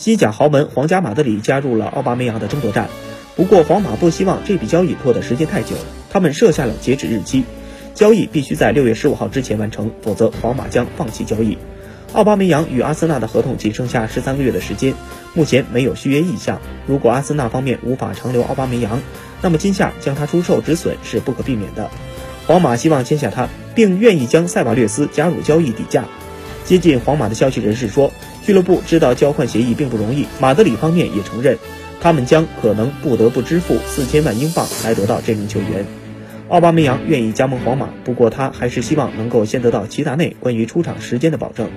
西甲豪门皇家马德里加入了奥巴梅扬的争夺战。不过，皇马不希望这笔交易拖的时间太久，他们设下了截止日期，交易必须在六月十五号之前完成，否则皇马将放弃交易。奥巴梅扬与阿森纳的合同仅剩下十三个月的时间，目前没有续约意向。如果阿森纳方面无法长留奥巴梅扬，那么今夏将他出售止损是不可避免的。皇马希望签下他，并愿意将塞瓦略斯加入交易底价。接近皇马的消息人士说，俱乐部知道交换协议并不容易，马德里方面也承认。他们将可能不得不支付四千万英镑来得到这名球员。奥巴梅扬愿意加盟皇马，不过他还是希望能够先得到齐达内关于出场时间的保证。